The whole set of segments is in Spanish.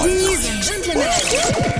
Ladies and gentlemen,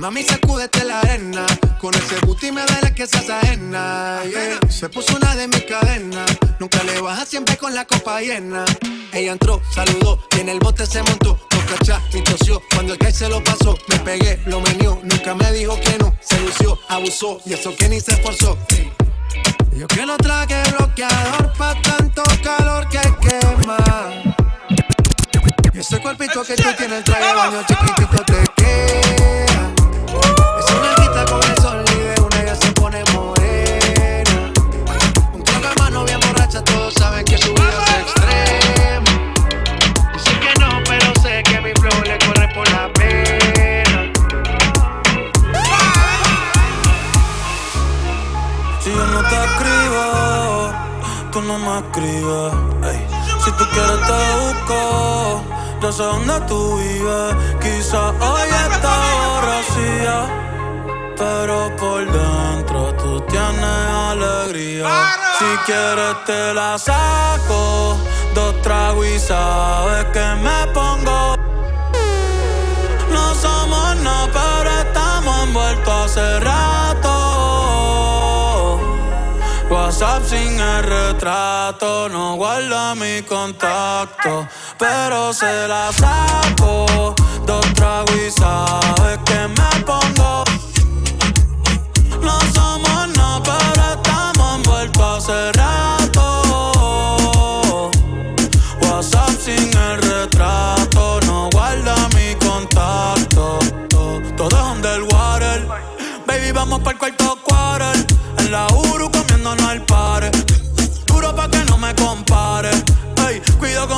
Mami, sacúdete la arena. Con ese booty me la que se ajena. Se puso una de mis cadenas. Nunca le baja siempre con la copa llena. Ella entró, saludó y en el bote se montó. No cachá, mi tosió. Cuando el que se lo pasó, me pegué, lo menió. Nunca me dijo que no. Se lució, abusó y eso que ni se esforzó. Yo que no traje bloqueador pa' tanto calor que quema. Y ese cuerpito que tú tienes, el traje baño chiquitito busco, yo sé dónde tú vives. Quizás hoy está borracía, pero por dentro tú tienes alegría. Si quieres te la saco, dos tragos y sabes que me pongo. No somos nada, pero estamos envueltos hace rato. Sin el retrato, no guarda mi contacto, pero se la saco. Dos tragos y sabes que me pongo. No somos nada, pero estamos envueltos hace rato. WhatsApp sin el retrato, no guarda mi contacto. Todo es underwater. Baby, vamos para el cuarto quarter. En la Uru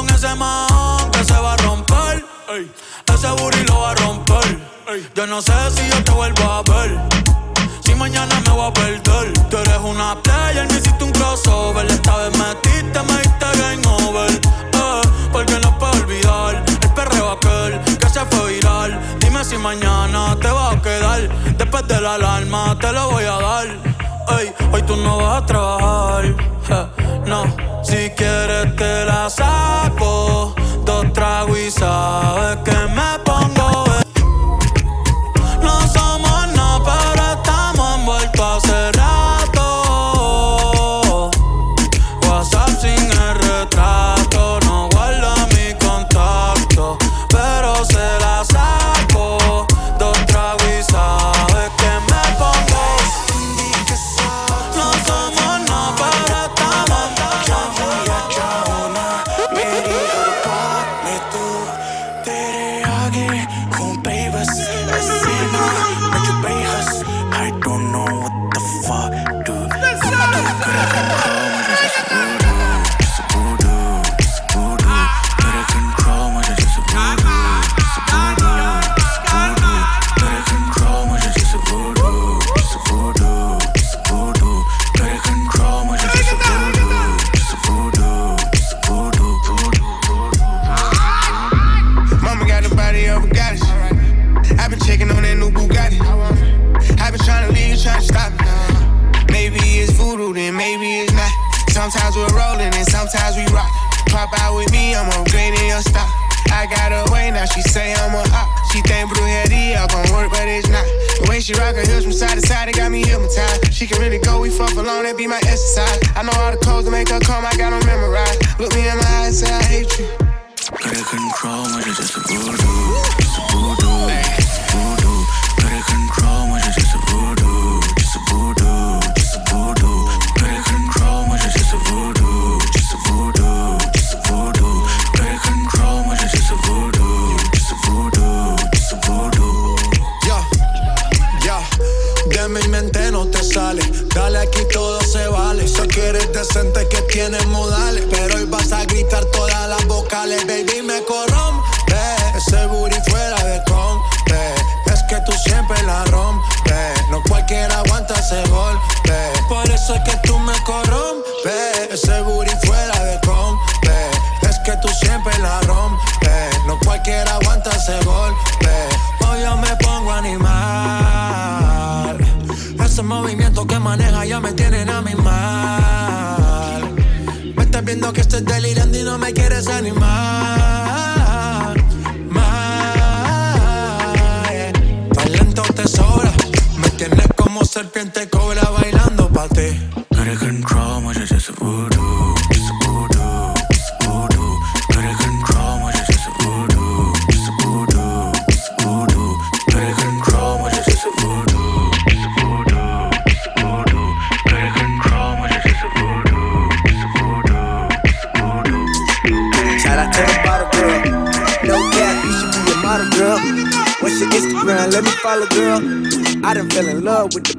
con ese man que se va a romper. Ey, ese booty lo va a romper. Ey, yo no sé si yo te vuelvo a ver. Si mañana me voy a perder. Tú eres una player, me hiciste un crossover. Esta vez metiste, me diste game over. Eh, porque no puedo olvidar el perreo aquel que se fue viral. Dime si mañana te vas a quedar. Después de la alarma te lo voy a dar. Ey, hoy tú no vas a trabajar. no, si quieres te la saco. She rock her hips from side to side, it got me hypnotized. She can really go, we fuck alone, that be my exercise. I know all the codes to make her come, I got them memorized. Look me in my eyes, say I hate you. Gotta control, my just a voodoo, just a voodoo, just a voodoo. Gotta control, tenemos serpiente cobra bailando pa' ti.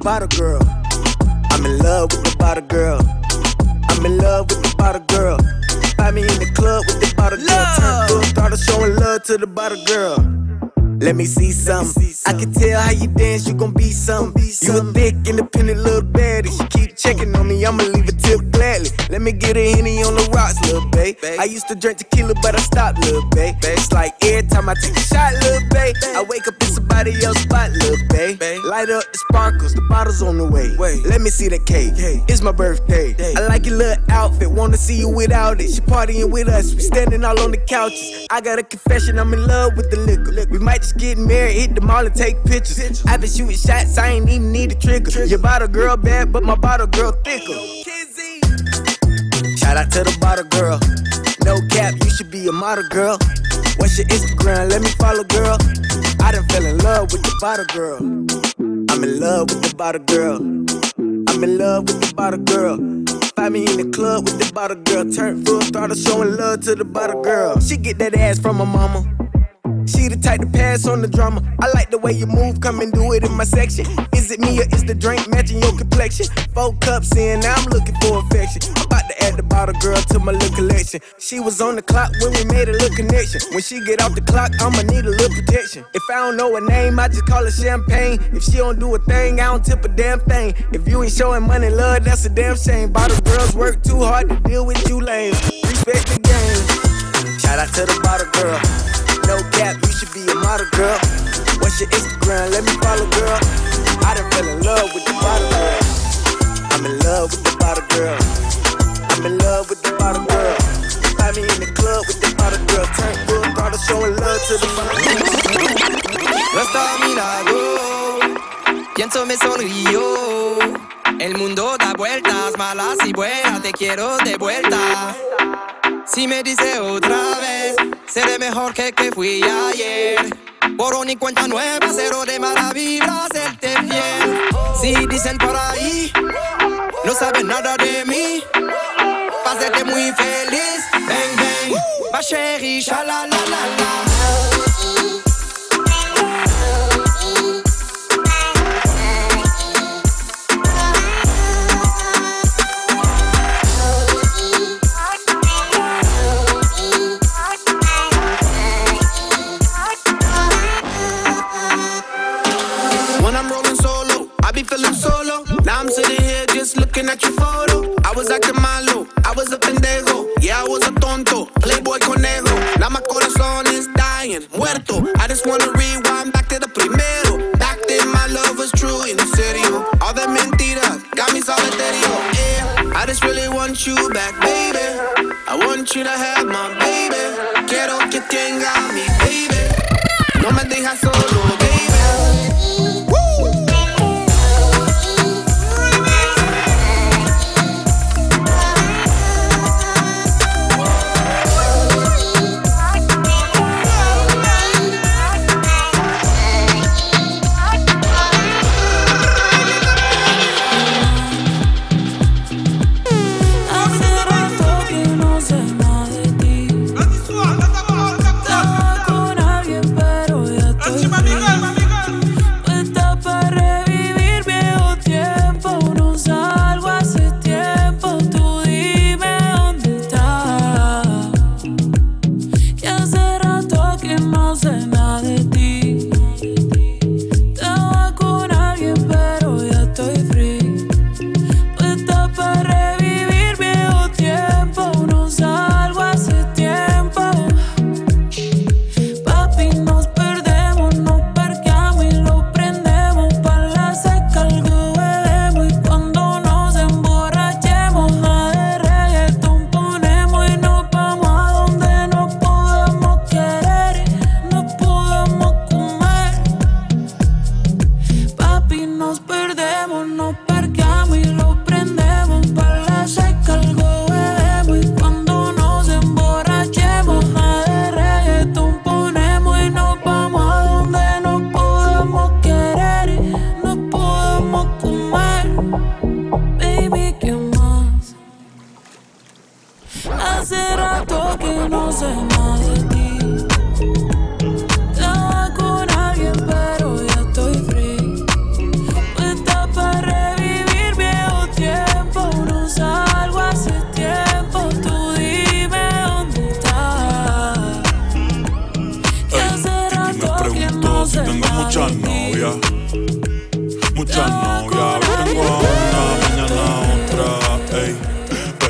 Bottle girl. I'm in love with the bottle girl. I'm in love with the bottle girl. Find me in the club with the bottle girl. Turn full throttle, showing love to the bottle girl. Let me see some. I can tell how you dance, you gon' be some. You a thick, independent little baddie. She keep checking on me, I'ma leave a tip gladly. Let me get a henny on the rocks, little babe. I used to drink tequila, but I stopped, little babe. It's like every time I take a shot, little babe. I wake up in somebody else's spot, little babe. Light up the sparkles, the bottles on the way. Let me see the cake. It's my birthday. I like your little outfit, wanna see you without it. She partying with us, we standing all on the couches. I got a confession, I'm in love with the liquor. We might just get married, hit the mall and take pictures. I've been shooting shots, I ain't even need a trigger. Your bottle girl bad, but my bottle girl thicker. Shout out to the bottle girl. No cap, you should be a model girl. What's your Instagram? Let me follow, girl. I done fell in love with the bottle girl. I'm in love with the bottle girl. I'm in love with the bottle girl. Find me in the club with the bottle girl. Turn full throttle, showing love to the bottle girl. She get that ass from her mama. She the type to pass on the drama. I like the way you move, come and do it in my section. Is it me or is the drink matching your complexion? Four cups in, now I'm looking for affection. I'm about to add the bottle girl to my little collection. She was on the clock when we made a little connection. When she get off the clock, I'ma need a little protection. If I don't know her name, I just call her champagne. If she don't do a thing, I don't tip a damn thing. If you ain't showing money, love, that's a damn shame. Bottle girls work too hard to deal with you lame. Respect the game. Shout out to the bottle girl. No cap, you should be a model girl. What's your Instagram? Let me follow, girl. I done fell in love with the bottle girl. I'm in love with the bottle girl. I'm in love with the bottle girl. Find me in the club with the bottle girl. Turn full throttle, showing love to the bottle girl. Pienso me sonrío. El mundo da vueltas, malas y buenas, te quiero de vuelta. Si me dice otra vez, seré mejor que que fui ayer. Borrón y cuenta nueva, cero de mala vibra, serte fiel. Si dicen por ahí, no saben nada de mí, hacerte muy feliz. Bang, bang, ma chérie, shala la la la. When I'm rolling solo, I be feeling solo. Now I'm sitting here just looking at your photo. I was acting malo, I was a pendejo. Yeah, I was a tonto, playboy conejo. Now my corazón is dying, muerto. I just wanna rewind back to the primero. Back then my love was true, en serio. All the mentiras got me solitario. Yeah, I I just really want you back, baby. I want you to have my baby. Quiero que tenga mi baby. No me dejas solo, baby.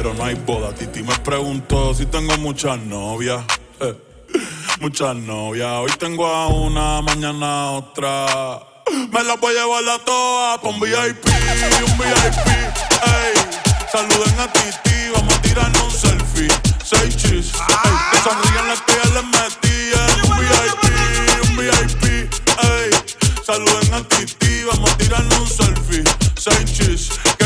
Pero no hay boda. Titi me preguntó si tengo muchas novias. eh. Muchas novias, hoy tengo a una, mañana otra. Me las voy a llevar a todas un VIP, un VIP, ey. Saluden a Titi, vamos a tirarnos un selfie. Seis chis, ey. Que sonrían las que les metían.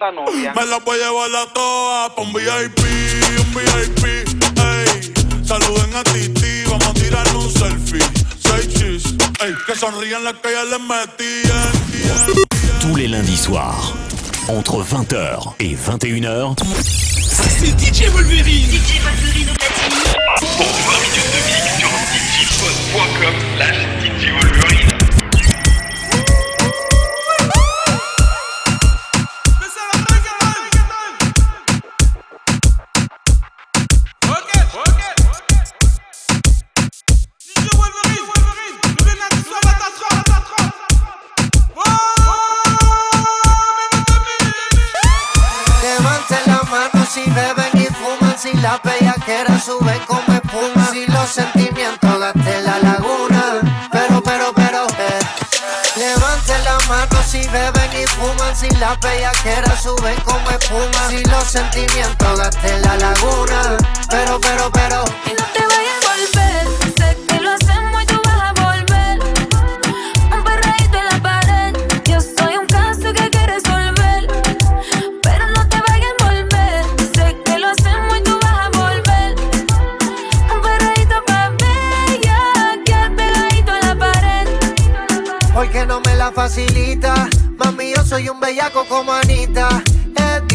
tanta novia? Me la voy a llevar a todas pa' un VIP, un VIP, ey. Saluden a Titi, vamos a tirarnos un selfie. Seis chis, ey. Que sonrían las que ya les metían. Tous les lundis soirs, entre 20h et 21h, c'est DJ Wolverine. DJ Wolverine au platine. Pour 20 minutes de mix sur djpod.com bellaquera sube como espuma. Si los sentimientos gasté la laguna. Pero, pero, pero, eh. Levanten la mano si beben y fuman. Si la bellaquera sube como espuma. Si los sentimientos gasté la laguna. Pero, pero, pero. Y no te vayas a volver. facilita. Mami, yo soy un bellaco como Anita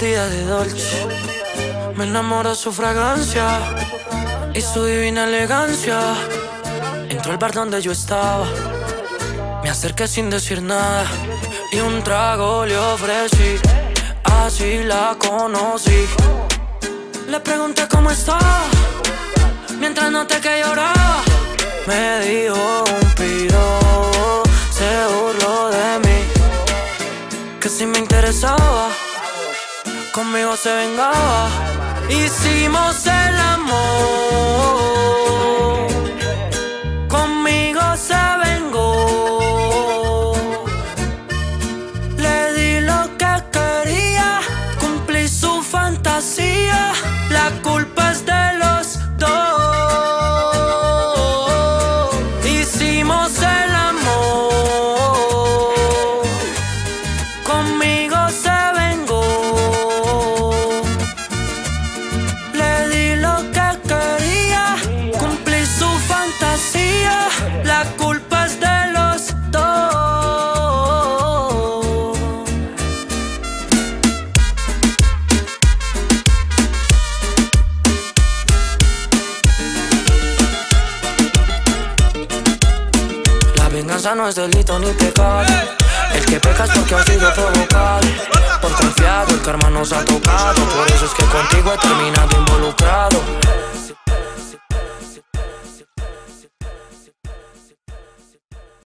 vestida de Dolce. Me enamoró su fragancia y su divina elegancia. Entró al bar donde yo estaba. Me acerqué sin decir nada y un trago le ofrecí. Así la conocí. Le pregunté cómo está mientras noté que lloraba. Me dijo un piro, se burló de mí. Que si me interesaba conmigo se vengaba. Hicimos el amor